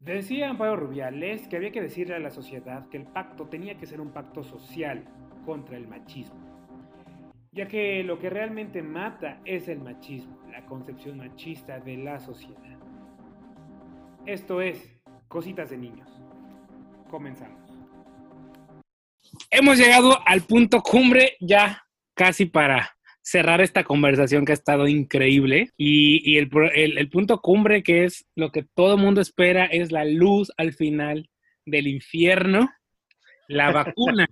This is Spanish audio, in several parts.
Decía Amparo Rubiales que había que decirle a la sociedad que el pacto tenía que ser un pacto social contra el machismo, ya que lo que realmente mata es el machismo, la concepción machista de la sociedad. Esto es Cositas de Niños. Comenzamos. Hemos llegado al punto cumbre ya casi para cerrar esta conversación que ha estado increíble. Y, el, punto cumbre que es lo que todo el mundo espera es la luz al final del infierno, la vacuna.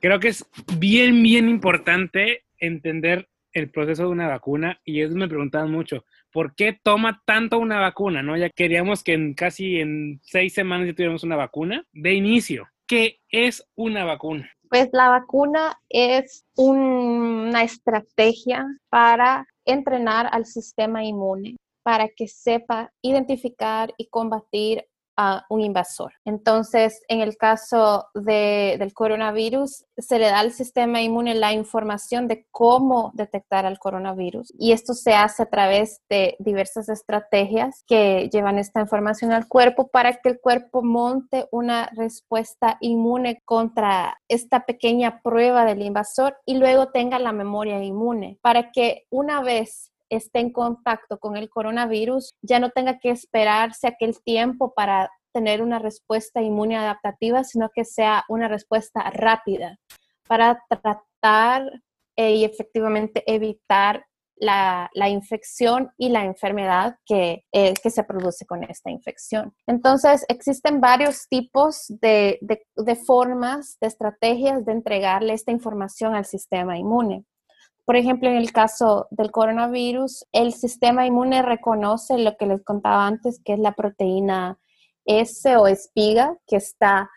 Creo que es bien, bien importante entender el proceso de una vacuna y eso me preguntaban mucho, ¿por qué toma tanto una vacuna? ¿No? Ya queríamos que en casi en seis semanas ya tuviéramos una vacuna. De inicio, ¿qué es una vacuna? Pues la vacuna es una estrategia para entrenar al sistema inmune para que sepa identificar y combatir a un invasor. Entonces, en el caso del coronavirus, se le da al sistema inmune la información de cómo detectar al coronavirus y esto se hace a través de diversas estrategias que llevan esta información al cuerpo para que el cuerpo monte una respuesta inmune contra esta pequeña prueba del invasor y luego tenga la memoria inmune para que una vez esté en contacto con el coronavirus ya no tenga que esperarse aquel tiempo para tener una respuesta inmune adaptativa, sino que sea una respuesta rápida para tratar eh, y efectivamente evitar la, infección y la enfermedad que, eh, que, se produce con esta infección. Entonces, existen varios tipos de, de formas, de estrategias de entregarle esta información al sistema inmune. Por ejemplo, en el caso del coronavirus, el sistema inmune reconoce lo que les contaba antes, que es la proteína S o espiga, que está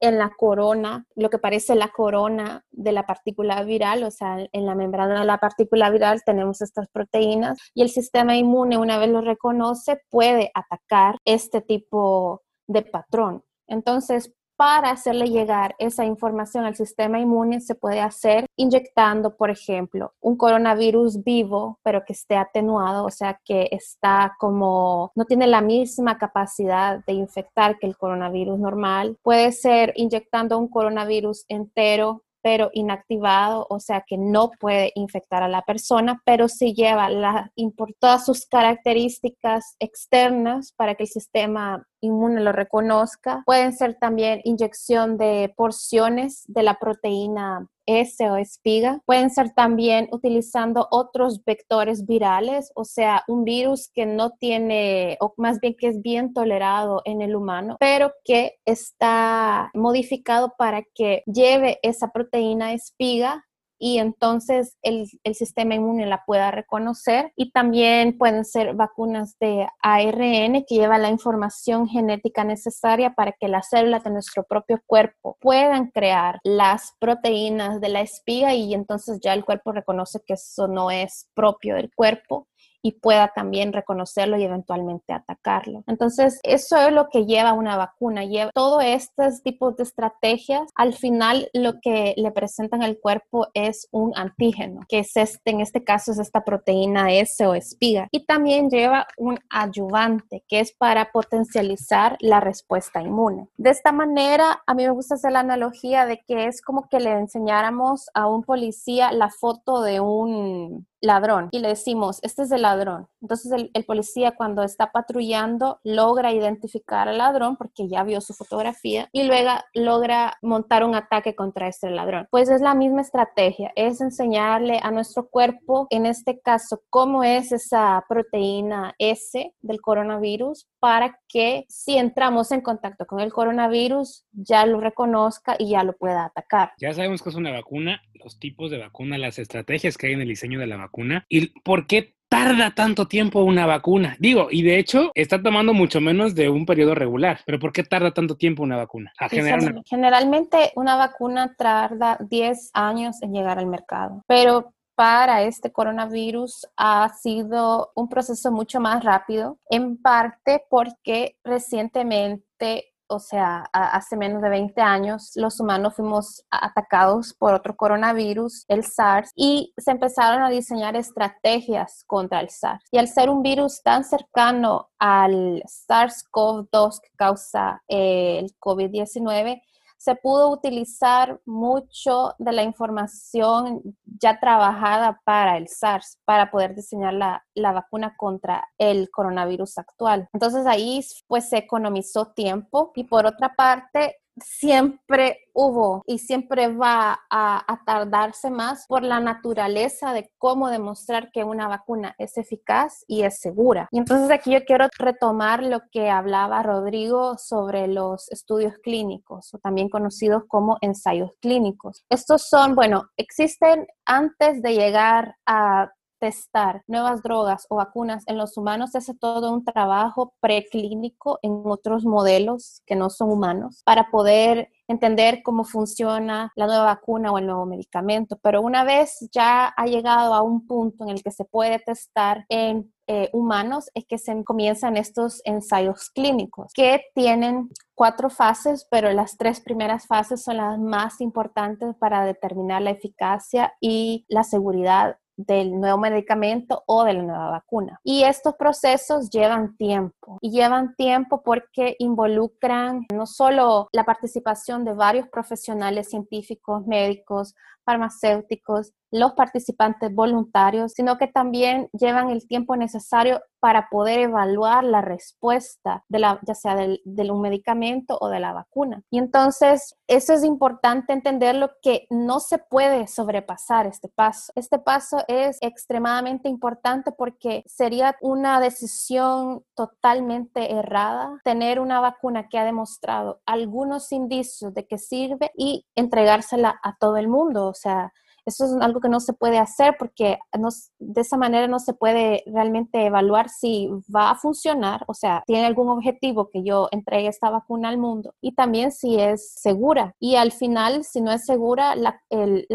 en la corona, lo que parece la corona de la partícula viral, o sea, en la membrana de la partícula viral tenemos estas proteínas y el sistema inmune, una vez lo reconoce, puede atacar este tipo de patrón. Entonces, para hacerle llegar esa información al sistema inmune se puede hacer inyectando, por ejemplo, un coronavirus vivo, pero que esté atenuado, o sea, que está como, no tiene la misma capacidad de infectar que el coronavirus normal. Puede ser inyectando un coronavirus entero pero inactivado, o sea que no puede infectar a la persona, pero sí lleva la, todas sus características externas para que el sistema inmune lo reconozca. Pueden ser también inyección de porciones de la proteína S o espiga. Pueden ser también utilizando otros vectores virales, o sea, un virus que no tiene, o más bien que es bien tolerado en el humano, pero que está modificado para que lleve esa proteína espiga y entonces el, sistema inmune la pueda reconocer. Y también pueden ser vacunas de ARN que llevan la información genética necesaria para que las células de nuestro propio cuerpo puedan crear las proteínas de la espiga y entonces ya el cuerpo reconoce que eso no es propio del cuerpo y pueda también reconocerlo y eventualmente atacarlo. Entonces, eso es lo que lleva una vacuna. Lleva todos estos tipos de estrategias. Al final, lo que le presentan al cuerpo es un antígeno, que es este, en este caso es esta proteína S o espiga. Y también lleva un ayudante, que es para potencializar la respuesta inmune. De esta manera, a mí me gusta hacer la analogía de que es como que le enseñáramos a un policía la foto de un ladrón y le decimos, este es el ladrón. Entonces el, policía cuando está patrullando logra identificar al ladrón porque ya vio su fotografía y luego logra montar un ataque contra este ladrón. Pues es la misma estrategia, es enseñarle a nuestro cuerpo, en este caso, cómo es esa proteína S del coronavirus para que si entramos en contacto con el coronavirus ya lo reconozca y ya lo pueda atacar. Ya sabemos que es una vacuna, los tipos de vacuna, las estrategias que hay en el diseño de la vacuna y por qué tarda tanto tiempo una vacuna? Digo, y de hecho está tomando mucho menos de un periodo regular, pero ¿por qué tarda tanto tiempo una vacuna? Generalmente una vacuna tarda 10 años en llegar al mercado, pero para este coronavirus ha sido un proceso mucho más rápido, en parte porque recientemente o sea, hace menos de 20 años, los humanos fuimos atacados por otro coronavirus, el SARS, y se empezaron a diseñar estrategias contra el SARS. Y al ser un virus tan cercano al SARS-CoV-2 que causa eh, el COVID-19, se pudo utilizar mucho de la información ya trabajada para el SARS, para poder diseñar la, la, vacuna contra el coronavirus actual. Entonces ahí pues se economizó tiempo y por otra parte siempre hubo y siempre va a, tardarse más por la naturaleza de cómo demostrar que una vacuna es eficaz y es segura. Y entonces aquí yo quiero retomar lo que hablaba Rodrigo sobre los estudios clínicos o también conocidos como ensayos clínicos. Estos son, bueno, existen antes de llegar a testar nuevas drogas o vacunas en los humanos hace todo un trabajo preclínico en otros modelos que no son humanos para poder entender cómo funciona la nueva vacuna o el nuevo medicamento. Pero una vez ya ha llegado a un punto en el que se puede testar en eh, humanos es que se comienzan estos ensayos clínicos que tienen cuatro fases, pero las tres primeras fases son las más importantes para determinar la eficacia y la seguridad del nuevo medicamento o de la nueva vacuna. Y estos procesos llevan tiempo y llevan tiempo porque involucran no solo la participación de varios profesionales científicos, médicos, farmacéuticos, los participantes voluntarios, sino que también llevan el tiempo necesario para poder evaluar la respuesta de la, ya sea del, de un medicamento o de la vacuna. Y entonces, eso es importante entenderlo que no se puede sobrepasar este paso. Este paso es extremadamente importante porque sería una decisión totalmente errada tener una vacuna que ha demostrado algunos indicios de que sirve y entregársela a todo el mundo. O sea, eso es algo que no se puede hacer porque de esa manera no se puede realmente evaluar si va a funcionar, o sea, tiene algún objetivo que yo entregue esta vacuna al mundo y también si es segura. Y al final, si no es segura, la,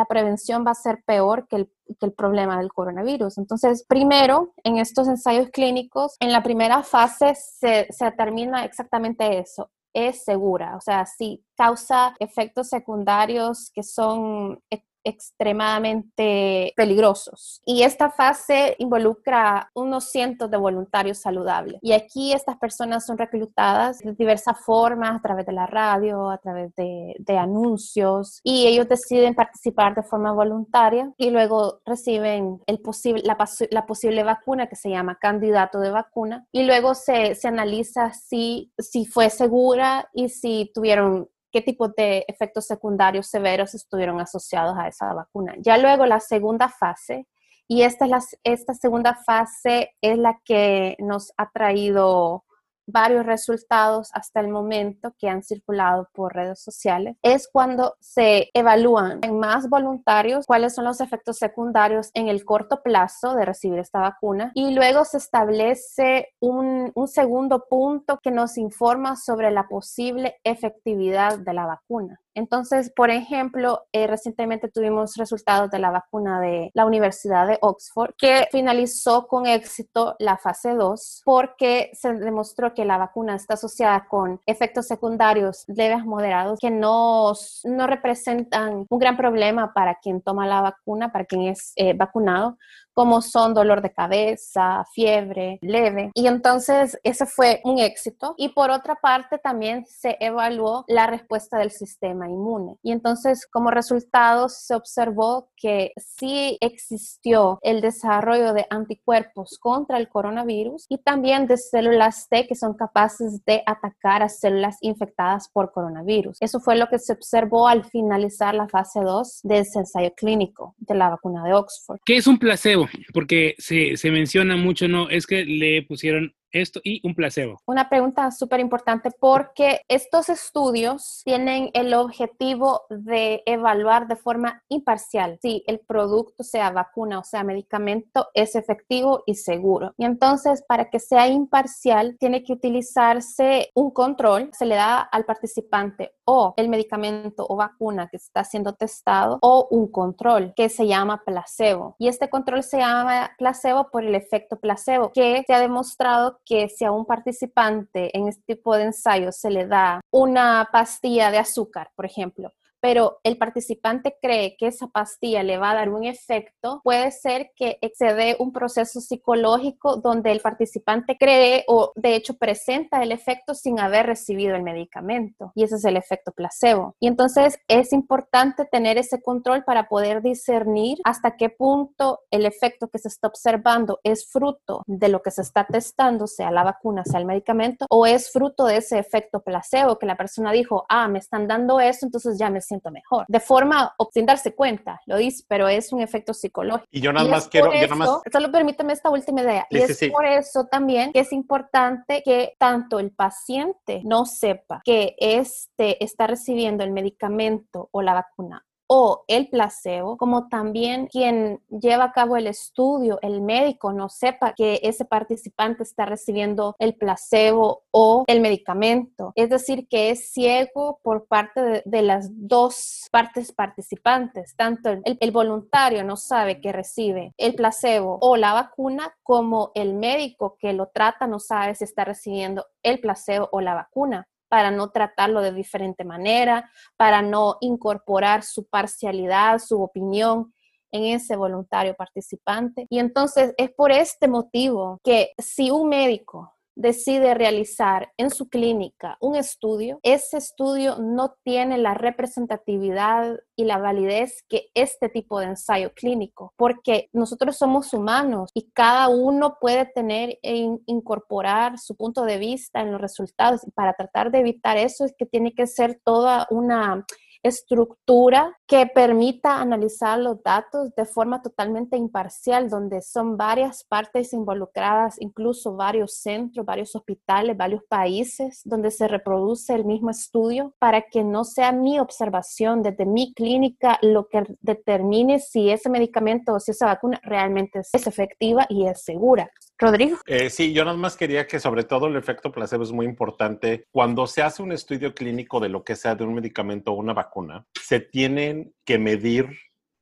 prevención va a ser peor que el que el problema del coronavirus. Entonces, primero, en estos ensayos clínicos, en la primera fase se, se determina exactamente eso, es segura, o sea, si causa efectos secundarios que son extremadamente peligrosos. Y esta fase involucra unos cientos de voluntarios saludables. Y aquí estas personas son reclutadas de diversas formas, a través de la radio, a través de, anuncios, y ellos deciden participar de forma voluntaria y luego reciben el posible, la, la, posible vacuna que se llama candidato de vacuna, y luego se, se analiza si, si fue segura y si tuvieron qué tipo de efectos secundarios severos estuvieron asociados a esa vacuna. Ya luego la segunda fase, y esta, es esta segunda fase es la que nos ha traído varios resultados hasta el momento que han circulado por redes sociales, es cuando se evalúan en más voluntarios cuáles son los efectos secundarios en el corto plazo de recibir esta vacuna y luego se establece un, un segundo punto que nos informa sobre la posible efectividad de la vacuna. Entonces, por ejemplo, eh, recientemente tuvimos resultados de la vacuna de la Universidad de Oxford que finalizó con éxito la fase 2 porque se demostró que la vacuna está asociada con efectos secundarios leves moderados que no, no representan un gran problema para quien toma la vacuna, para quien es eh, vacunado, como son dolor de cabeza, fiebre leve. Y entonces ese fue un éxito. Y por otra parte también se evaluó la respuesta del sistema inmune. Y entonces como resultado se observó que sí existió el desarrollo de anticuerpos contra el coronavirus y también de células T que son capaces de atacar a células infectadas por coronavirus. Eso fue lo que se observó al finalizar la fase 2 del ensayo clínico de la vacuna de Oxford. ¿Qué es un placebo? Porque se, se menciona mucho, ¿no? Es que le pusieron esto y un placebo? Una pregunta súper importante porque estos estudios tienen el objetivo de evaluar de forma imparcial si el producto, sea vacuna o sea medicamento, es efectivo y seguro. Y entonces, para que sea imparcial, tiene que utilizarse un control. Se le da al participante o el medicamento o vacuna que está siendo testado o un control que se llama placebo. Y este control se llama placebo por el efecto placebo, que se ha demostrado que si a un participante en este tipo de ensayo se le da una pastilla de azúcar, por ejemplo, pero el participante cree que esa pastilla le va a dar un efecto, puede ser que excede un proceso psicológico donde el participante cree o de hecho presenta el efecto sin haber recibido el medicamento. Y ese es el efecto placebo. Y entonces es importante tener ese control para poder discernir hasta qué punto el efecto que se está observando es fruto de lo que se está testando, sea la vacuna, sea el medicamento, o es fruto de ese efecto placebo que la persona dijo, ah, me están dando eso, entonces ya me siento mejor. De forma, sin darse cuenta, lo dice, pero es un efecto psicológico. Y yo nada más quiero, yo nada más... Solo permíteme esta última idea. y es por eso también que es importante que tanto el paciente no sepa que este está recibiendo el medicamento o la vacuna o el placebo, como también quien lleva a cabo el estudio, el médico, no sepa que ese participante está recibiendo el placebo o el medicamento. Es decir, que es ciego por parte de, las dos partes participantes. Tanto el, voluntario no sabe que recibe el placebo o la vacuna, como el médico que lo trata no sabe si está recibiendo el placebo o la vacuna para no tratarlo de diferente manera, para no incorporar su parcialidad, su opinión en ese voluntario participante. Y entonces es por este motivo que si un médico decide realizar en su clínica un estudio, ese estudio no tiene la representatividad y la validez que este tipo de ensayo clínico, porque nosotros somos humanos y cada uno puede tener e incorporar su punto de vista en los resultados. Y para tratar de evitar eso es que tiene que ser toda una estructura que permita analizar los datos de forma totalmente imparcial, donde son varias partes involucradas, incluso varios centros, varios hospitales, varios países, donde se reproduce el mismo estudio, para que no sea mi observación desde mi clínica lo que determine si ese medicamento o si esa vacuna realmente es efectiva y es segura. Rodrigo. Eh, sí, yo nada más quería que sobre todo el efecto placebo es muy importante. Cuando se hace un estudio clínico de lo que sea de un medicamento o una vacuna, se tienen que medir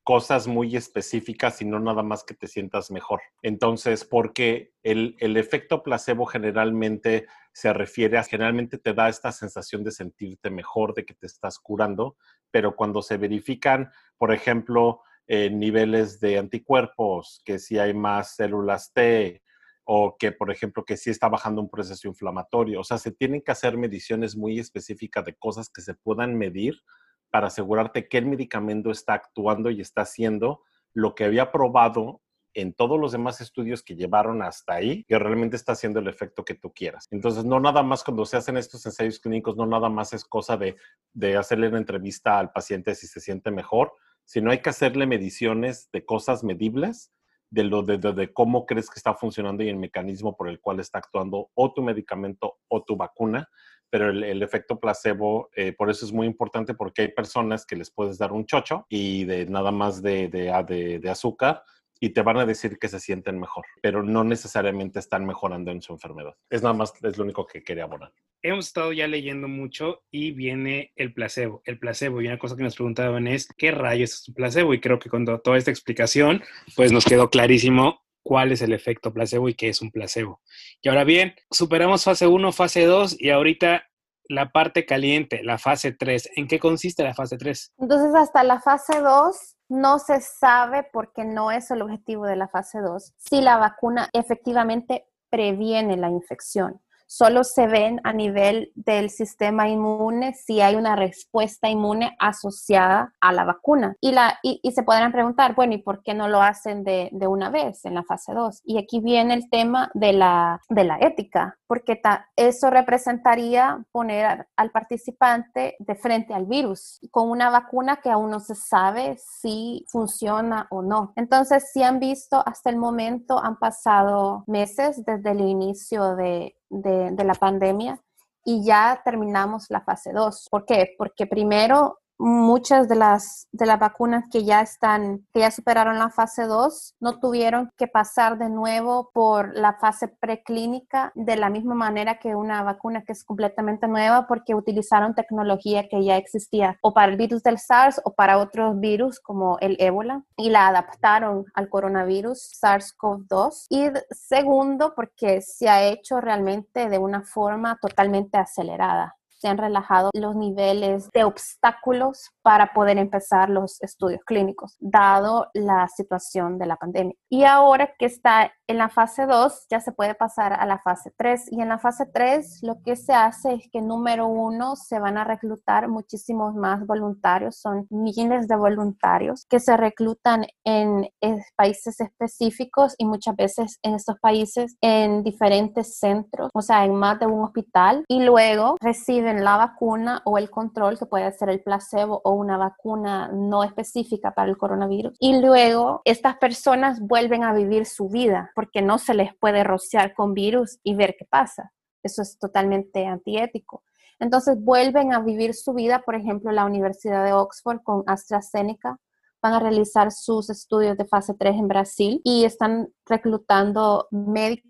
cosas muy específicas y no nada más que te sientas mejor. Entonces, porque el, el, efecto placebo generalmente se refiere a, generalmente te da esta sensación de sentirte mejor, de que te estás curando, pero cuando se verifican, por ejemplo, eh, niveles de anticuerpos, que si hay más células T, o que, por ejemplo, que sí está bajando un proceso inflamatorio. O sea, se tienen que hacer mediciones muy específicas de cosas que se puedan medir para asegurarte que el medicamento está actuando y está haciendo lo que había probado en todos los demás estudios que llevaron hasta ahí, que realmente está haciendo el efecto que tú quieras. Entonces, no nada más cuando se hacen estos ensayos clínicos, no nada más es cosa de, de hacerle una entrevista al paciente si se siente mejor, sino hay que hacerle mediciones de cosas medibles de, lo, de, cómo crees que está funcionando y el mecanismo por el cual está actuando o tu medicamento o tu vacuna. Pero el, efecto placebo, eh, por eso es muy importante porque hay personas que les puedes dar un chocho y de nada más de, de, de azúcar y te van a decir que se sienten mejor, pero no necesariamente están mejorando en su enfermedad. Es nada más, es lo único que quería abonar. Hemos estado ya leyendo mucho y viene el placebo. El placebo, y una cosa que nos preguntaban es, ¿qué rayos es un placebo? Y creo que con toda esta explicación, pues nos quedó clarísimo cuál es el efecto placebo y qué es un placebo. Y ahora bien, superamos fase 1, fase 2 y ahorita la parte caliente, la fase 3. ¿En qué consiste la fase 3? Entonces, hasta la fase 2 no se sabe, porque no es el objetivo de la fase 2, si la vacuna efectivamente previene la infección solo se ven a nivel del sistema inmune si hay una respuesta inmune asociada a la vacuna. Y, la, y, se podrán preguntar, bueno, ¿y por qué no lo hacen de, una vez en la fase 2? Y aquí viene el tema de la, de la ética, porque eso representaría poner al participante de frente al virus con una vacuna que aún no se sabe si funciona o no. Entonces, si han visto hasta el momento, han pasado meses desde el inicio de, de, la pandemia y ya terminamos la fase 2. ¿Por qué? Porque primero muchas de las, de las vacunas que ya están, que ya superaron la fase 2, no tuvieron que pasar de nuevo por la fase preclínica de la misma manera que una vacuna que es completamente nueva porque utilizaron tecnología que ya existía o para el virus del SARS o para otros virus como el ébola y la adaptaron al coronavirus SARS-CoV-2. Y segundo, porque se ha hecho realmente de una forma totalmente acelerada se han relajado los niveles de obstáculos para poder empezar los estudios clínicos, dado la situación de la pandemia. Y ahora que está en la fase 2, ya se puede pasar a la fase 3. Y en la fase 3 lo que se hace es que número uno, se van a reclutar muchísimos más voluntarios, son miles de voluntarios que se reclutan en, en países específicos y muchas veces en estos países en diferentes centros, o sea, en más de un hospital. Y luego reciben la vacuna o el control, que puede ser el placebo o una vacuna no específica para el coronavirus. Y luego estas personas vuelven a vivir su vida porque no se les puede rociar con virus y ver qué pasa. Eso es totalmente antiético. Entonces vuelven a vivir su vida, por ejemplo, la Universidad de Oxford con AstraZeneca van a realizar sus estudios de fase 3 en Brasil y están reclutando médicos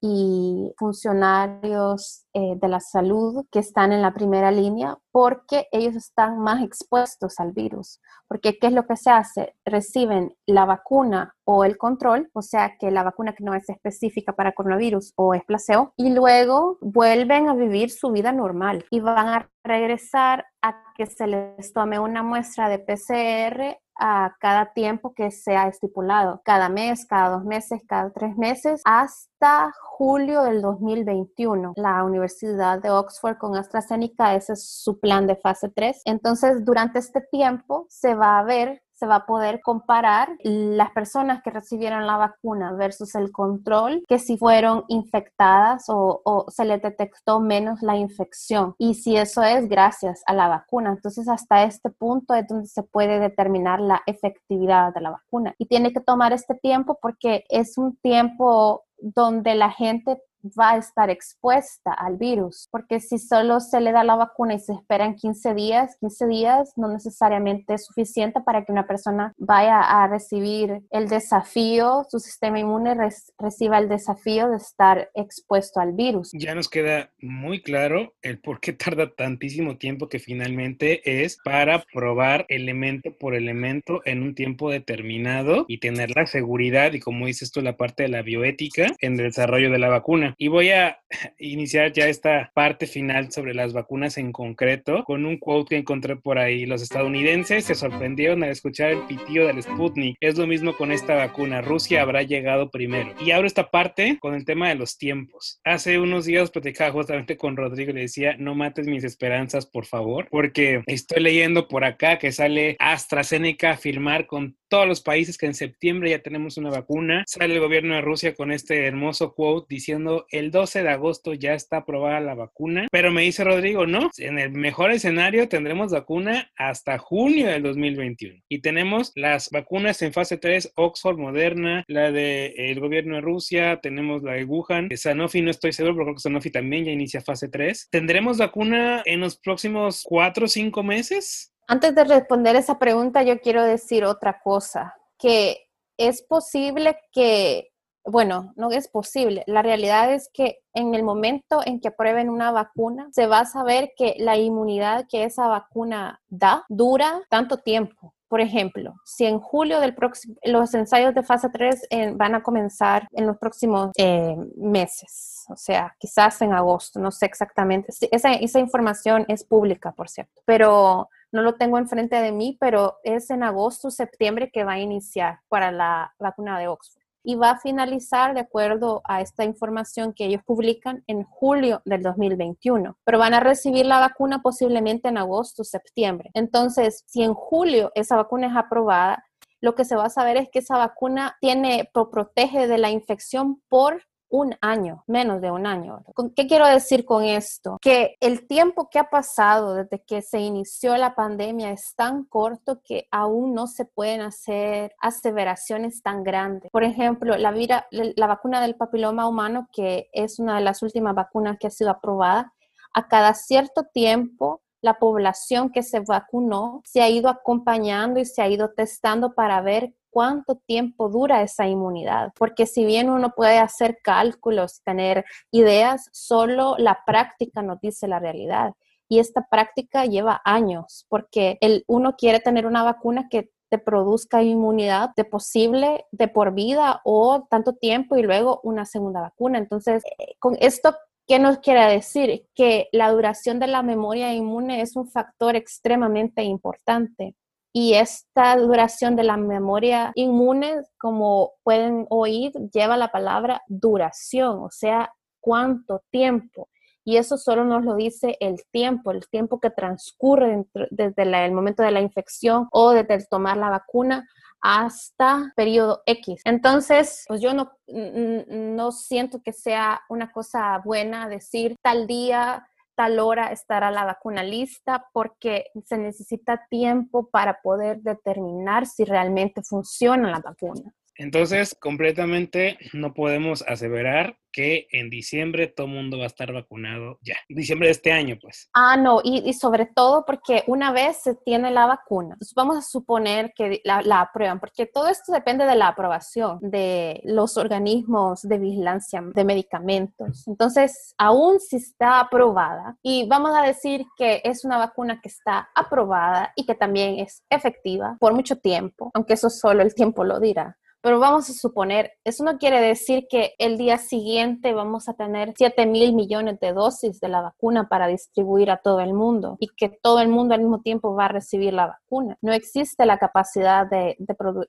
y funcionarios eh, de la salud que están en la primera línea porque ellos están más expuestos al virus. Porque ¿qué es lo que se hace? Reciben la vacuna o el control, o sea que la vacuna que no es específica para coronavirus o es placebo, y luego vuelven a vivir su vida normal y van a regresar a que se les tome una muestra de PCR a cada tiempo que sea estipulado, cada mes, cada dos meses, cada tres meses, hasta julio del 2021. La Universidad de Oxford con AstraZeneca, ese es su plan de fase 3. Entonces, durante este tiempo se va a ver se va a poder comparar las personas que recibieron la vacuna versus el control, que si fueron infectadas o, se les detectó menos la infección. Y si eso es gracias a la vacuna. Entonces, hasta este punto es donde se puede determinar la efectividad de la vacuna. Y tiene que tomar este tiempo porque es un tiempo donde la gente va a estar expuesta al virus, porque si solo se le da la vacuna y se esperan 15 días, 15 días no necesariamente es suficiente para que una persona vaya a recibir el desafío, su sistema inmune reciba el desafío de estar expuesto al virus. Ya nos queda muy claro el por qué tarda tantísimo tiempo que finalmente es para probar elemento por elemento en un tiempo determinado y tener la seguridad y como dices tú la parte de la bioética en el desarrollo de la vacuna. Y voy a iniciar ya esta parte final sobre las vacunas en concreto con un quote que encontré por ahí. Los estadounidenses se sorprendieron al escuchar el pitío del Sputnik. Es lo mismo con esta vacuna. Rusia habrá llegado primero. Y abro esta parte con el tema de los tiempos. Hace unos días platicaba justamente con Rodrigo y le decía, no mates mis esperanzas, por favor, porque estoy leyendo por acá que sale AstraZeneca a firmar con todos los países que en septiembre ya tenemos una vacuna. Sale el gobierno de Rusia con este hermoso quote diciendo el 12 de agosto ya está aprobada la vacuna. Pero me dice Rodrigo, no, en el mejor escenario tendremos vacuna hasta junio del 2021. Y tenemos las vacunas en fase 3, Oxford, Moderna, la del el gobierno de Rusia, tenemos la de Wuhan, Sanofi no estoy seguro, pero creo que Sanofi también ya inicia fase 3. ¿Tendremos vacuna en los próximos 4 o 5 meses? Antes de responder esa pregunta, yo quiero decir otra cosa, que es posible que, bueno, no es posible, la realidad es que en el momento en que aprueben una vacuna, se va a saber que la inmunidad que esa vacuna da dura tanto tiempo. Por ejemplo, si en julio del próximo, los ensayos de fase 3 eh, van a comenzar en los próximos eh, meses, o sea, quizás en agosto, no sé exactamente. Esa, esa información es pública, por cierto, pero no lo tengo enfrente de mí, pero es en agosto, septiembre que va a iniciar para la vacuna de Oxford y va a finalizar de acuerdo a esta información que ellos publican en julio del 2021, pero van a recibir la vacuna posiblemente en agosto, septiembre. Entonces, si en julio esa vacuna es aprobada, lo que se va a saber es que esa vacuna tiene, protege de la infección por un año, menos de un año. ¿Qué quiero decir con esto? Que el tiempo que ha pasado desde que se inició la pandemia es tan corto que aún no se pueden hacer aseveraciones tan grandes. Por ejemplo, la, la vacuna del papiloma humano, que es una de las últimas vacunas que ha sido aprobada, a cada cierto tiempo la población que se vacunó se ha ido acompañando y se ha ido testando para ver cuánto tiempo dura esa inmunidad. Porque si bien uno puede hacer cálculos, tener ideas, solo la práctica nos dice la realidad. Y esta práctica lleva años, porque el, uno quiere tener una vacuna que te produzca inmunidad de posible de por vida o tanto tiempo y luego una segunda vacuna. Entonces, eh, con esto ¿Qué nos quiere decir? Que la duración de la memoria inmune es un factor extremadamente importante. Y esta duración de la memoria inmune, como pueden oír, lleva la palabra duración, o sea, cuánto tiempo. Y eso solo nos lo dice el tiempo, el tiempo que transcurre desde el momento de la infección o desde tomar la vacuna hasta periodo X. Entonces, pues yo no, no siento que sea una cosa buena decir tal día tal hora estará la vacuna lista porque se necesita tiempo para poder determinar si realmente funciona la vacuna. Entonces, completamente no podemos aseverar que en diciembre todo mundo va a estar vacunado ya. Diciembre de este año, pues. Ah, no, y, sobre todo porque una vez se tiene la vacuna, vamos a suponer que la, la, aprueban, porque todo esto depende de la aprobación de los organismos de vigilancia de medicamentos. Entonces, aún si está aprobada, y vamos a decir que es una vacuna que está aprobada y que también es efectiva por mucho tiempo, aunque eso solo el tiempo lo dirá. Pero vamos a suponer, eso no quiere decir que el día siguiente vamos a tener 7 mil millones de dosis de la vacuna para distribuir a todo el mundo y que todo el mundo al mismo tiempo va a recibir la vacuna. No existe la capacidad de,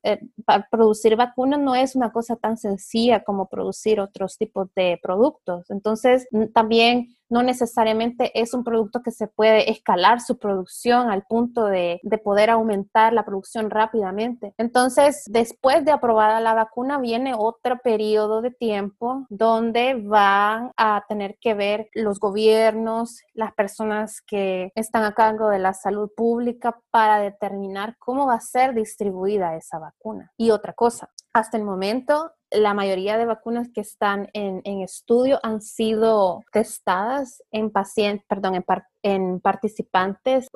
eh, producir vacunas, no es una cosa tan sencilla como producir otros tipos de productos. Entonces, también no necesariamente es un producto que se puede escalar su producción al punto de, poder aumentar la producción rápidamente. Entonces, después de aprobada la vacuna, viene otro periodo de tiempo donde van a tener que ver los gobiernos, las personas que están a cargo de la salud pública para determinar cómo va a ser distribuida esa vacuna. Y otra cosa, hasta el momento la mayoría de vacunas que están en, estudio han sido testadas en pacientes, perdón, en, en participantes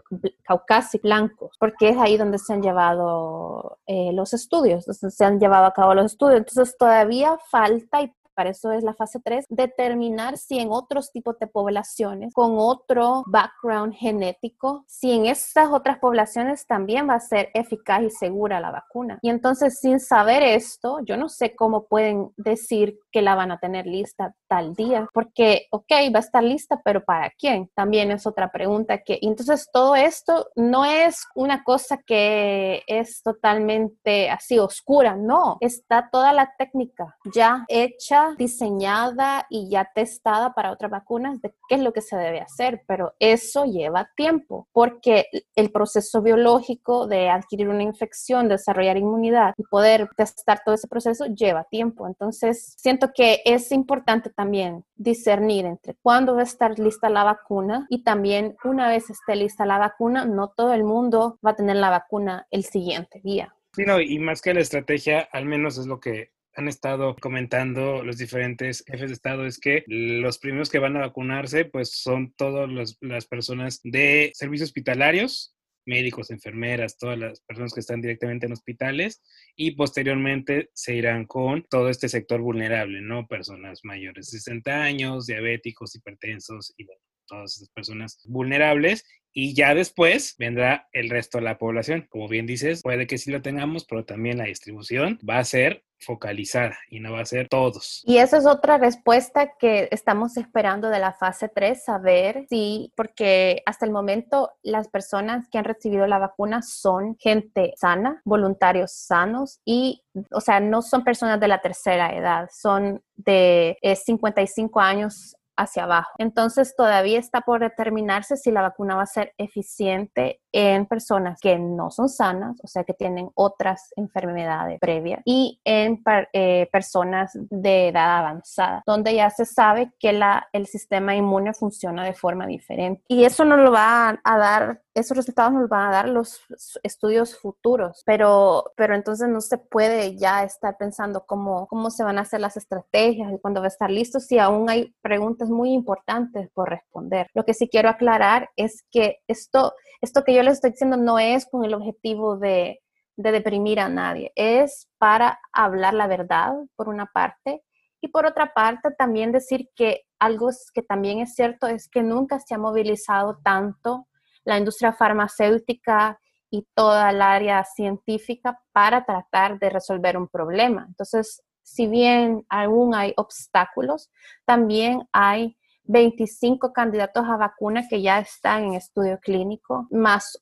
caucásicos blancos, porque es ahí donde se han llevado eh, los estudios, donde se han llevado a cabo los estudios. Entonces todavía falta y para eso es la fase 3, determinar si en otros tipos de poblaciones con otro background genético, si en esas otras poblaciones también va a ser eficaz y segura la vacuna. Y entonces, sin saber esto, yo no sé cómo pueden decir que la van a tener lista tal día, porque, ok, va a estar lista, pero ¿para quién? También es otra pregunta que, entonces todo esto no es una cosa que es totalmente así oscura, no, está toda la técnica ya hecha diseñada y ya testada para otras vacunas de qué es lo que se debe hacer, pero eso lleva tiempo porque el proceso biológico de adquirir una infección, desarrollar inmunidad y poder testar todo ese proceso lleva tiempo. Entonces, siento que es importante también discernir entre cuándo va a estar lista la vacuna y también una vez esté lista la vacuna, no todo el mundo va a tener la vacuna el siguiente día. Sí, no, y más que la estrategia, al menos es lo que han estado comentando los diferentes jefes de Estado es que los primeros que van a vacunarse pues son todas las personas de servicios hospitalarios, médicos, enfermeras, todas las personas que están directamente en hospitales y posteriormente se irán con todo este sector vulnerable, ¿no? Personas mayores de 60 años, diabéticos, hipertensos y bueno, todas esas personas vulnerables y ya después vendrá el resto de la población. Como bien dices, puede que sí lo tengamos, pero también la distribución va a ser focalizada y no va a ser todos. Y esa es otra respuesta que estamos esperando de la fase 3, saber si, porque hasta el momento las personas que han recibido la vacuna son gente sana, voluntarios sanos y, o sea, no son personas de la tercera edad, son de 55 eh, años hacia abajo. Entonces todavía está por determinarse si la vacuna va a ser eficiente en personas que no son sanas, o sea, que tienen otras enfermedades previas, y en eh, personas de edad avanzada, donde ya se sabe que el sistema inmune funciona de forma diferente. Y eso nos lo va a, dar esos resultados nos van a dar los estudios futuros, pero, pero entonces no se puede ya estar pensando cómo, cómo se van a hacer las estrategias y cuándo va a estar listo si aún hay preguntas muy importantes por responder. Lo que sí quiero aclarar es que esto, esto que yo les estoy diciendo no es con el objetivo de, de deprimir a nadie, es para hablar la verdad, por una parte, y por otra parte, también decir que algo que también es cierto es que nunca se ha movilizado tanto la industria farmacéutica y toda el área científica para tratar de resolver un problema. Entonces, si bien aún hay obstáculos, también hay 25 candidatos a vacuna que ya están en estudio clínico, más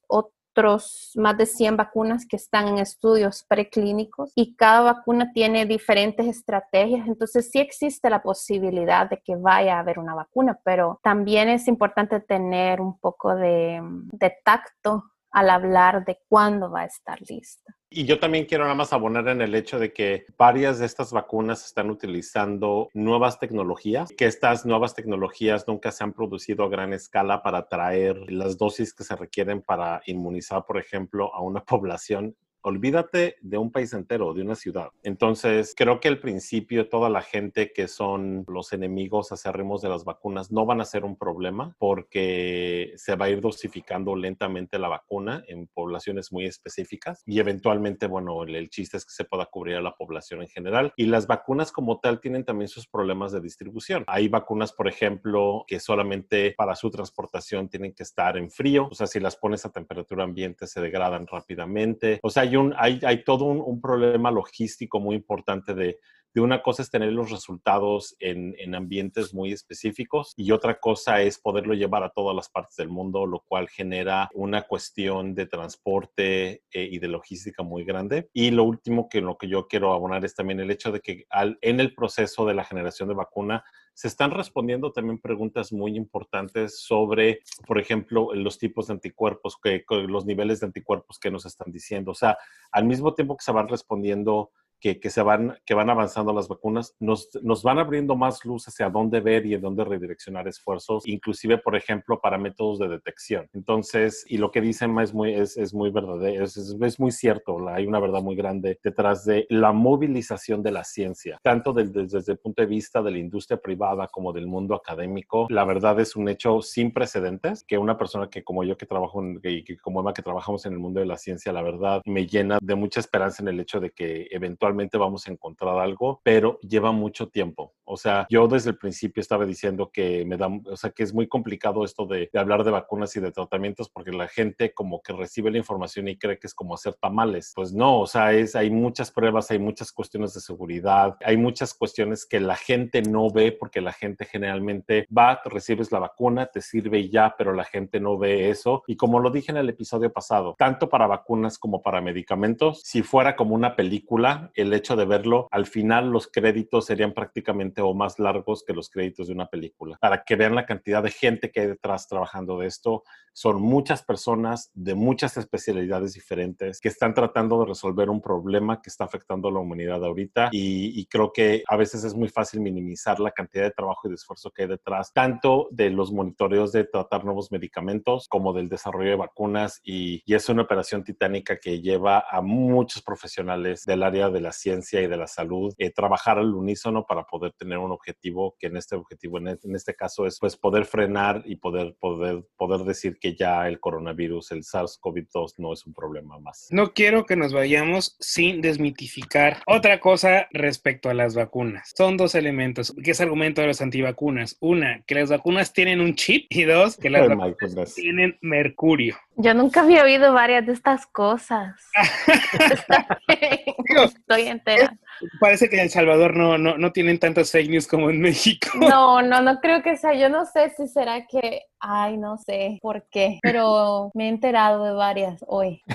otros más de 100 vacunas que están en estudios preclínicos y cada vacuna tiene diferentes estrategias. Entonces sí existe la posibilidad de que vaya a haber una vacuna, pero también es importante tener un poco de, de tacto al hablar de cuándo va a estar lista. Y yo también quiero nada más abonar en el hecho de que varias de estas vacunas están utilizando nuevas tecnologías, que estas nuevas tecnologías nunca se han producido a gran escala para traer las dosis que se requieren para inmunizar, por ejemplo, a una población olvídate de un país entero, de una ciudad. Entonces, creo que al principio toda la gente que son los enemigos acérrimos de las vacunas no van a ser un problema porque se va a ir dosificando lentamente la vacuna en poblaciones muy específicas y eventualmente, bueno, el, chiste es que se pueda cubrir a la población en general. Y las vacunas como tal tienen también sus problemas de distribución. Hay vacunas, por ejemplo, que solamente para su transportación tienen que estar en frío, o sea, si las pones a temperatura ambiente se degradan rápidamente. O sea, hay, hay, todo un, problema logístico muy importante de, de, una cosa es tener los resultados en, en, ambientes muy específicos y otra cosa es poderlo llevar a todas las partes del mundo, lo cual genera una cuestión de transporte eh, y de logística muy grande. Y lo último que lo que yo quiero abonar es también el hecho de que en el proceso de la generación de vacuna se están respondiendo también preguntas muy importantes sobre, por ejemplo, los tipos de anticuerpos, que, los niveles de anticuerpos que nos están diciendo. O sea, al mismo tiempo que se van respondiendo que, se van, que van avanzando las vacunas, nos, nos van abriendo más luz hacia dónde ver y en dónde redireccionar esfuerzos, inclusive, por ejemplo, para métodos de detección. Entonces, y lo que dicen es muy, es, es muy verdadero, es, es, muy cierto, hay una verdad muy grande detrás de la movilización de la ciencia, tanto desde, desde el punto de vista de la industria privada como del mundo académico. La verdad es un hecho sin precedentes que una persona que como yo que trabajo y que como Emma que trabajamos en el mundo de la ciencia, la verdad me llena de mucha esperanza en el hecho de que eventualmente vamos a encontrar algo, pero lleva mucho tiempo. O sea, yo desde el principio estaba diciendo que me da, o sea, que es muy complicado esto de, hablar de vacunas y de tratamientos porque la gente como que recibe la información y cree que es como hacer tamales. Pues no, o sea, es, hay muchas pruebas, hay muchas cuestiones de seguridad, hay muchas cuestiones que la gente no ve porque la gente generalmente va, recibes la vacuna, te sirve ya, pero la gente no ve eso. Y como lo dije en el episodio pasado, tanto para vacunas como para medicamentos, si fuera como una película, el hecho de verlo, al final los créditos serían prácticamente o más largos que los créditos de una película. Para que vean la cantidad de gente que hay detrás trabajando de esto, son muchas personas de muchas especialidades diferentes que están tratando de resolver un problema que está afectando a la humanidad ahorita y, creo que a veces es muy fácil minimizar la cantidad de trabajo y de esfuerzo que hay detrás, tanto de los monitoreos de tratar nuevos medicamentos como del desarrollo de vacunas y, y es una operación titánica que lleva a muchos profesionales del área de la ciencia y de la salud eh, trabajar al unísono para poder tener un objetivo que en este objetivo, en este, en este caso es pues poder frenar y poder, poder, poder decir que ya el coronavirus, el SARS-CoV-2 no es un problema más. No quiero que nos vayamos sin desmitificar otra cosa respecto a las vacunas. Son dos elementos. ¿Qué es argumento de los antivacunas? Una, que las vacunas tienen un chip y dos, que las vacunas tienen mercurio. Yo nunca había oído varias de estas cosas. Estoy entera. Parece que en El Salvador no, no, no tienen tantas fake news como en México. No, no, no creo que sea. Yo no sé si será que, ay, no sé por qué, pero me he enterado de varias hoy.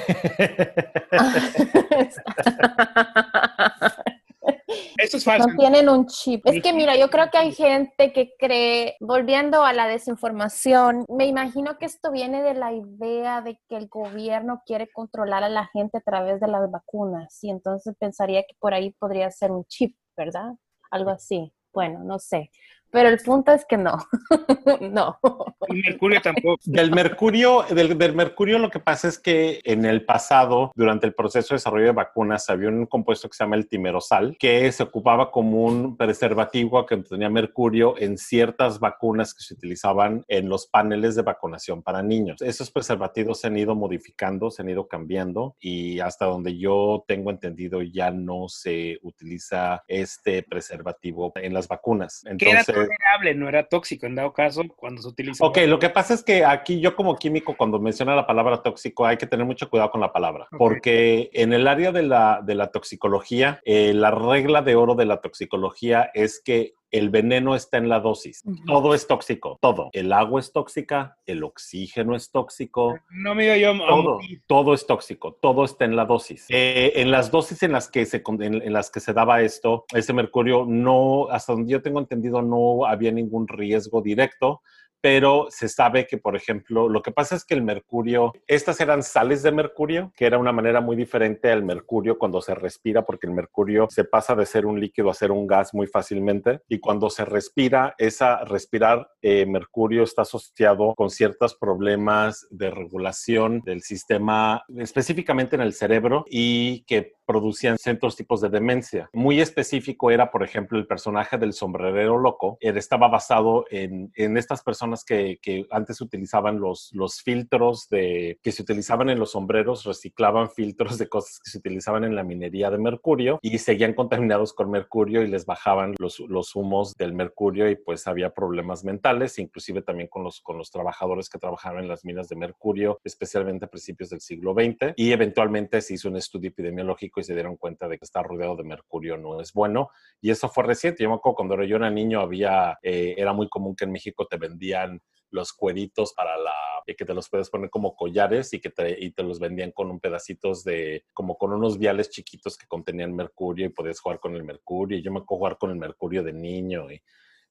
Esto es falso. No tienen un chip. Es que mira, yo creo que hay gente que cree, volviendo a la desinformación, me imagino que esto viene de la idea de que el gobierno quiere controlar a la gente a través de las vacunas y entonces pensaría que por ahí podría ser un chip, ¿verdad? Algo así. Bueno, no sé. Pero el punto es que no, no. El mercurio tampoco. Del mercurio, del, mercurio lo que pasa es que en el pasado, durante el proceso de desarrollo de vacunas, había un compuesto que se llama el timerosal, que se ocupaba como un preservativo que tenía mercurio en ciertas vacunas que se utilizaban en los paneles de vacunación para niños. Esos preservativos se han ido modificando, se han ido cambiando y hasta donde yo tengo entendido ya no se utiliza este preservativo en las vacunas. Entonces, tolerable, no era tóxico en dado caso cuando se utiliza. Ok, lo que pasa es que aquí yo como químico cuando menciona la palabra tóxico hay que tener mucho cuidado con la palabra, porque en el área de la, de la toxicología, eh, la regla de oro de la toxicología es que el veneno está en la dosis. Todo es tóxico, todo. El agua es tóxica, el oxígeno es tóxico. No me digo yo. Todo, todo es tóxico, todo está en la dosis. Eh, en las dosis en las, que se, en, las que se daba esto, ese mercurio, no, hasta donde yo tengo entendido, no había ningún riesgo directo pero se sabe que, por ejemplo, lo que pasa es que el mercurio, estas eran sales de mercurio, que era una manera muy diferente al mercurio cuando se respira, porque el mercurio se pasa de ser un líquido a ser un gas muy fácilmente, y cuando se respira, esa respirar eh, mercurio está asociado con ciertos problemas de regulación del sistema, específicamente en el cerebro, y que producían ciertos tipos de demencia. Muy específico era, por ejemplo, el personaje del sombrerero loco. Él estaba basado en, en estas personas que, que, antes utilizaban los, los filtros de, que se utilizaban en los sombreros, reciclaban filtros de cosas que se utilizaban en la minería de mercurio y seguían contaminados con mercurio y les bajaban los, los humos del mercurio y pues había problemas mentales, inclusive también con los, con los trabajadores que trabajaban en las minas de mercurio, especialmente a principios del siglo XX. Y eventualmente se hizo un estudio epidemiológico y se dieron cuenta de que estar rodeado de mercurio no es bueno. Y eso fue reciente. Yo me acuerdo cuando yo era niño había, eh, era muy común que en México te vendían los cueritos para la y que te los puedes poner como collares y que te, y te los vendían con un pedacitos de como con unos viales chiquitos que contenían mercurio y podías jugar con el mercurio yo me acuerdo jugar con el mercurio de niño y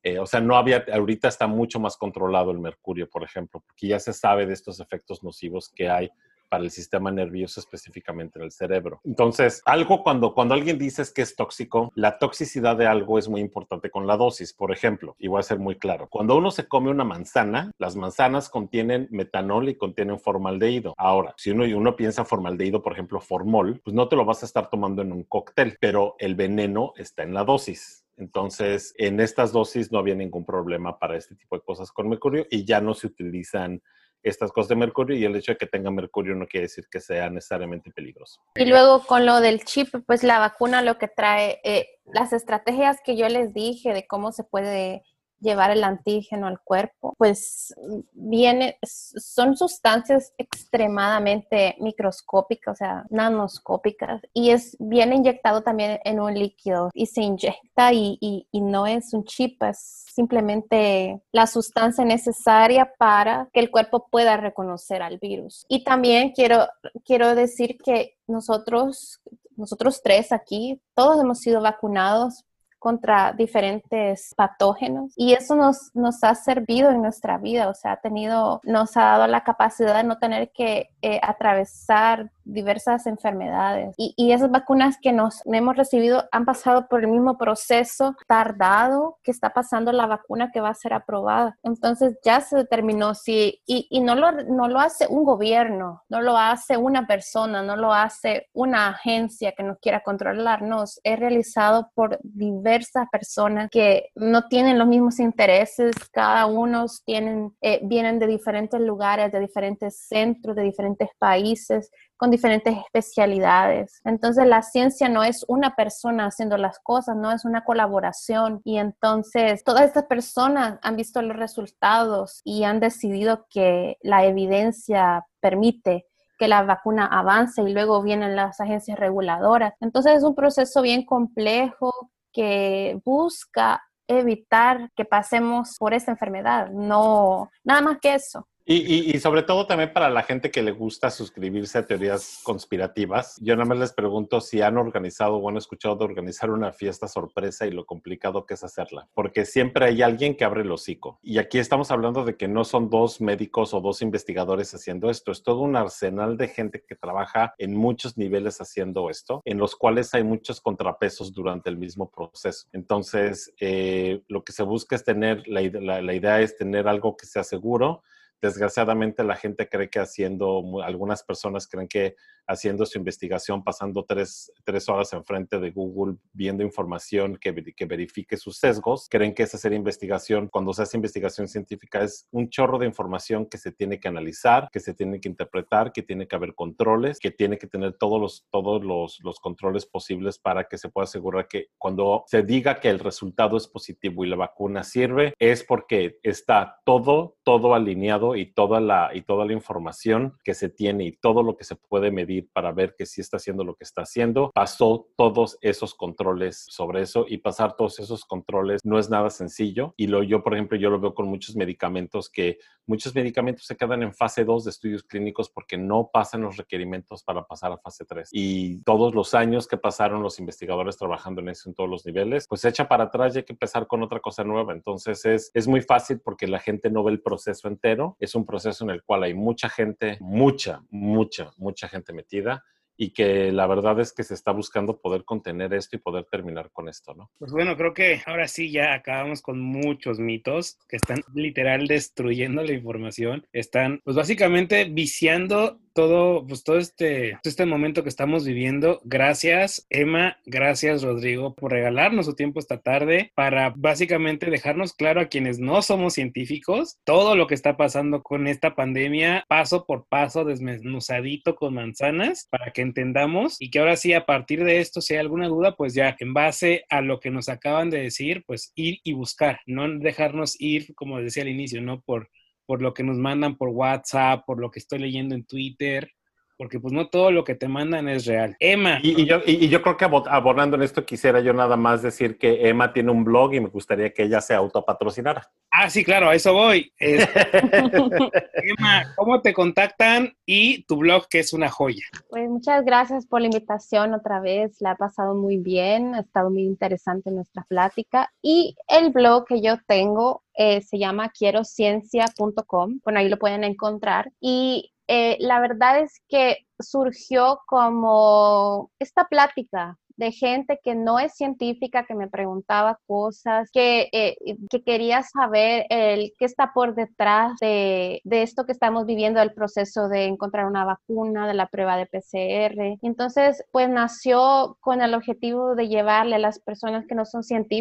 eh, o sea, no había, ahorita está mucho más controlado el mercurio, por ejemplo, porque ya se sabe de estos efectos nocivos que hay para el sistema nervioso específicamente en el cerebro. Entonces, algo cuando, cuando alguien dice que es tóxico, la toxicidad de algo es muy importante con la dosis. Por ejemplo, y voy a ser muy claro, cuando uno se come una manzana, las manzanas contienen metanol y contienen formaldehído. Ahora, si uno, uno piensa formaldehído, por ejemplo, formol, pues no te lo vas a estar tomando en un cóctel, pero el veneno está en la dosis. Entonces, en estas dosis no había ningún problema para este tipo de cosas con mercurio y ya no se utilizan estas cosas de mercurio y el hecho de que tenga mercurio no quiere decir que sea necesariamente peligroso. Y luego con lo del chip, pues la vacuna lo que trae, eh, las estrategias que yo les dije de cómo se puede llevar el antígeno al cuerpo, pues viene, son sustancias extremadamente microscópicas, o sea, nanoscópicas, y es viene inyectado también en un líquido y se inyecta y, y, y no es un chip, es simplemente la sustancia necesaria para que el cuerpo pueda reconocer al virus. Y también quiero, quiero decir que nosotros, nosotros tres aquí, todos hemos sido vacunados contra diferentes patógenos. Y eso nos, nos ha servido en nuestra vida, o sea, ha tenido, nos ha dado la capacidad de no tener que eh, atravesar diversas enfermedades. Y, y, esas vacunas que nos hemos recibido han pasado por el mismo proceso tardado que está pasando la vacuna que va a ser aprobada. Entonces ya se determinó si, y, y no, lo, no lo hace un gobierno, no lo hace una persona, no lo hace una agencia que nos quiera controlarnos, es realizado por diversas personas que no tienen los mismos intereses, cada uno tienen, eh, vienen de diferentes lugares, de diferentes centros, de diferentes países con diferentes especialidades. Entonces la ciencia no es una persona haciendo las cosas, no es una colaboración. Y entonces todas estas personas han visto los resultados y han decidido que la evidencia permite que la vacuna avance y luego vienen las agencias reguladoras. Entonces es un proceso bien complejo que busca evitar que pasemos por esta enfermedad, no nada más que eso. Y, sobre todo también para la gente que le gusta suscribirse a teorías conspirativas, yo nada más les pregunto si han organizado o han escuchado de organizar una fiesta sorpresa y lo complicado que es hacerla, porque siempre hay alguien que abre el hocico. Y aquí estamos hablando de que no son dos médicos o dos investigadores haciendo esto, es todo un arsenal de gente que trabaja en muchos niveles haciendo esto, en los cuales hay muchos contrapesos durante el mismo proceso. Entonces, eh, lo que se busca es tener, la, la idea es tener algo que sea seguro, desgraciadamente la gente cree que haciendo, algunas personas creen que haciendo su investigación, pasando tres, tres horas enfrente de Google viendo información que, que, verifique sus sesgos, creen que esa sería investigación. Cuando se hace investigación científica es un chorro de información que se tiene que analizar, que se tiene que interpretar, que tiene que haber controles, que tiene que tener todos los, todos los, los controles posibles para que se pueda asegurar que cuando se diga que el resultado es positivo y la vacuna sirve, es porque está todo, todo alineado y toda la, y toda la información que se tiene y todo lo que se puede medir para ver que sí está haciendo lo que está haciendo. Pasó todos esos controles sobre eso y pasar todos esos controles no es nada sencillo. Y lo, yo, por ejemplo, yo lo veo con muchos medicamentos que muchos medicamentos se quedan en fase 2 de estudios clínicos porque no pasan los requerimientos para pasar a fase 3. Y todos los años que pasaron los investigadores trabajando en eso en todos los niveles, pues se echa para atrás y hay que empezar con otra cosa nueva. Entonces es, es muy fácil porque la gente no ve el proceso entero. Es un proceso en el cual hay mucha gente, mucha, mucha, mucha gente metida y que la verdad es que se está buscando poder contener esto y poder terminar con esto, ¿no? Pues bueno, creo que ahora sí ya acabamos con muchos mitos que están literal destruyendo la información, están pues básicamente viciando todo, pues todo este, este momento que estamos viviendo. Gracias, Emma, gracias, Rodrigo, por regalarnos su tiempo esta tarde para básicamente dejarnos claro a quienes no somos científicos todo lo que está pasando con esta pandemia, paso por paso, desmenuzadito con manzanas, para que entendamos y que ahora sí, a partir de esto, si hay alguna duda, pues ya en base a lo que nos acaban de decir, pues ir y buscar, no dejarnos ir, como decía al inicio, no por por lo que nos mandan por WhatsApp, por lo que estoy leyendo en Twitter, porque pues no todo lo que te mandan es real. Emma. Y, yo, y, yo, creo que abordando en esto quisiera yo nada más decir que Emma tiene un blog y me gustaría que ella se autopatrocinara. Ah, sí, claro, a eso voy. Emma, ¿cómo te contactan y tu blog que es una joya? Pues muchas gracias por la invitación otra vez, la ha pasado muy bien, ha estado muy interesante nuestra plática y el blog que yo tengo eh, se llama quierociencia.com, bueno, ahí lo pueden encontrar. Y eh, la verdad es que surgió como esta plática de gente que no es científica, que me preguntaba cosas, que, eh, que quería saber el, qué está por detrás de, de, esto que estamos viviendo, el proceso de encontrar una vacuna, de la prueba de PCR. Entonces, pues nació con el objetivo de llevarle a las personas que no son científicas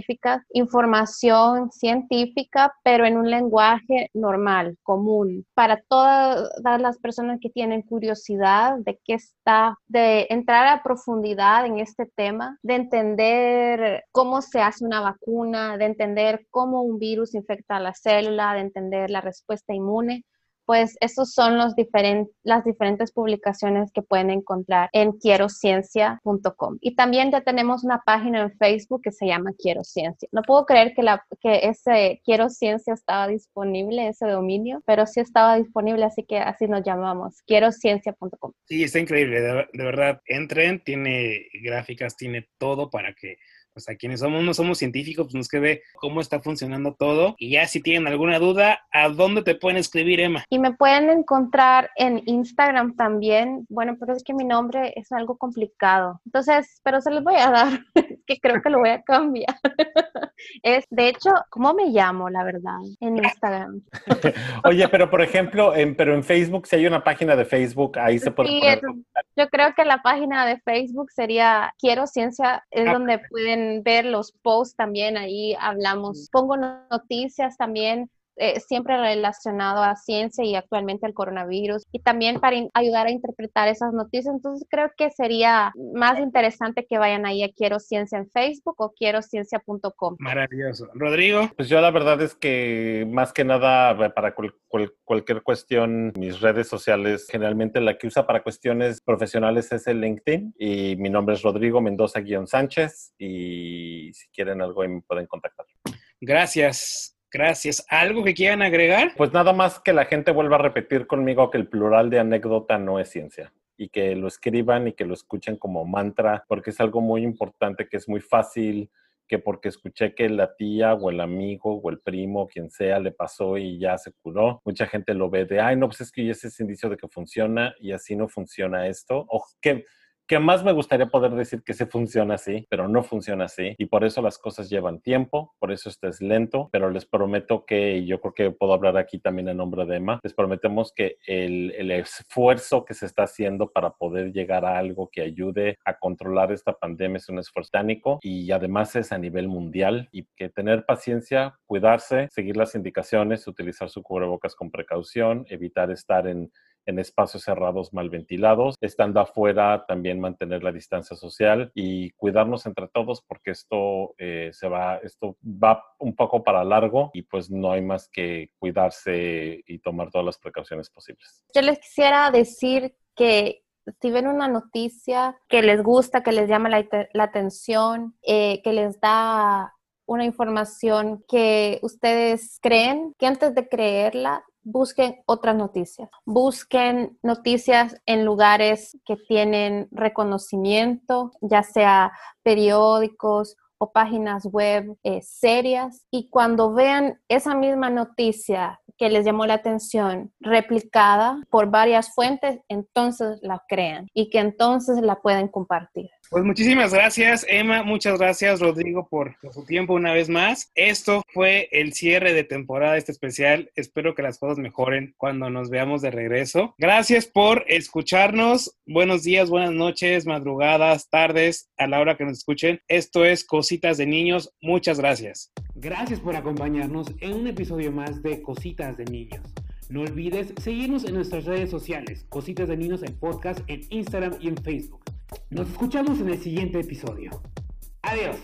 información científica, pero en un lenguaje normal, común, para todas las personas que tienen curiosidad de qué está, de entrar a profundidad en este tema de entender cómo se hace una vacuna, de entender cómo un virus infecta a la célula, de entender la respuesta inmune pues esos son los las diferentes publicaciones que pueden encontrar en quierociencia.com. Y también ya tenemos una página en Facebook que se llama Quiero Ciencia. No puedo creer que, la, que ese Quiero Ciencia estaba disponible, ese dominio, pero sí estaba disponible, así que así nos llamamos, quierociencia.com. Sí, está increíble, de verdad. Entren, tiene gráficas, tiene todo para que o sea, quienes somos, no somos científicos, pues nos quede cómo está funcionando todo. Y ya si tienen alguna duda, ¿a dónde te pueden escribir, Emma? Y me pueden encontrar en Instagram también. Bueno, pero es que mi nombre es algo complicado. Entonces, pero se los voy a dar, que creo que lo voy a cambiar. es, de hecho, ¿cómo me llamo, la verdad, en Instagram? Oye, pero por ejemplo, en, pero en Facebook, si hay una página de Facebook, ahí se puede poner Yo creo que la página de Facebook sería Quiero Ciencia, es ah, donde pueden ver los posts también, ahí hablamos. Pongo noticias también eh, siempre relacionado a ciencia y actualmente al coronavirus y también para ayudar a interpretar esas noticias. Entonces creo que sería más interesante que vayan ahí a Quiero Ciencia en Facebook o quiero ciencia.com. Maravilloso. Rodrigo. Pues yo la verdad es que más que nada para cualquier cuestión, mis redes sociales, generalmente la que usa para cuestiones profesionales es el LinkedIn y mi nombre es Rodrigo Mendoza-Sánchez y si quieren algo ahí me pueden contactar. Gracias Gracias. ¿Algo que quieran agregar? Pues nada más que la gente vuelva a repetir conmigo que el plural de anécdota no es ciencia y que lo escriban y que lo escuchen como mantra, porque es algo muy importante que es muy fácil que porque escuché que la tía o el amigo o el primo, quien sea, le pasó y ya se curó. Mucha gente lo ve de, ay, no, pues es que ese es indicio de que funciona y así no funciona esto. O que que más me gustaría poder decir que se funciona así, pero no funciona así. Y por eso las cosas llevan tiempo, por eso esto es lento, pero les prometo que, yo creo que puedo hablar aquí también en nombre de Emma, les prometemos que el, el esfuerzo que se está haciendo para poder llegar a algo que ayude a controlar esta pandemia es un esfuerzo tánico y además es a nivel mundial y que tener paciencia, cuidarse, seguir las indicaciones, utilizar su cubrebocas con precaución, evitar estar en en espacios cerrados mal ventilados, estando afuera también mantener la distancia social y cuidarnos entre todos porque esto eh, se va, esto va un poco para largo y pues no hay más que cuidarse y tomar todas las precauciones posibles. Yo les quisiera decir que si ven una noticia que les gusta, que les llama la, atención, eh, que les da una información que ustedes creen, que antes de creerla busquen otras noticias. Busquen noticias en lugares que tienen reconocimiento, ya sea periódicos o páginas web eh, serias. Y cuando vean esa misma noticia que les llamó la atención replicada por varias fuentes, entonces la crean y que entonces la pueden compartir. Pues muchísimas gracias, Emma. Muchas gracias, Rodrigo, por, su tiempo una vez más. Esto fue el cierre de temporada este especial. Espero que las cosas mejoren cuando nos veamos de regreso. Gracias por escucharnos. Buenos días, buenas noches, madrugadas, tardes, a la hora que nos escuchen. Esto es Cositas de Niños. Muchas gracias. Gracias por acompañarnos en un episodio más de Cositas de Niños. No olvides seguirnos en nuestras redes sociales, Cositas de Niños en podcast, en Instagram y en Facebook. Nos escuchamos en el siguiente episodio. Adiós.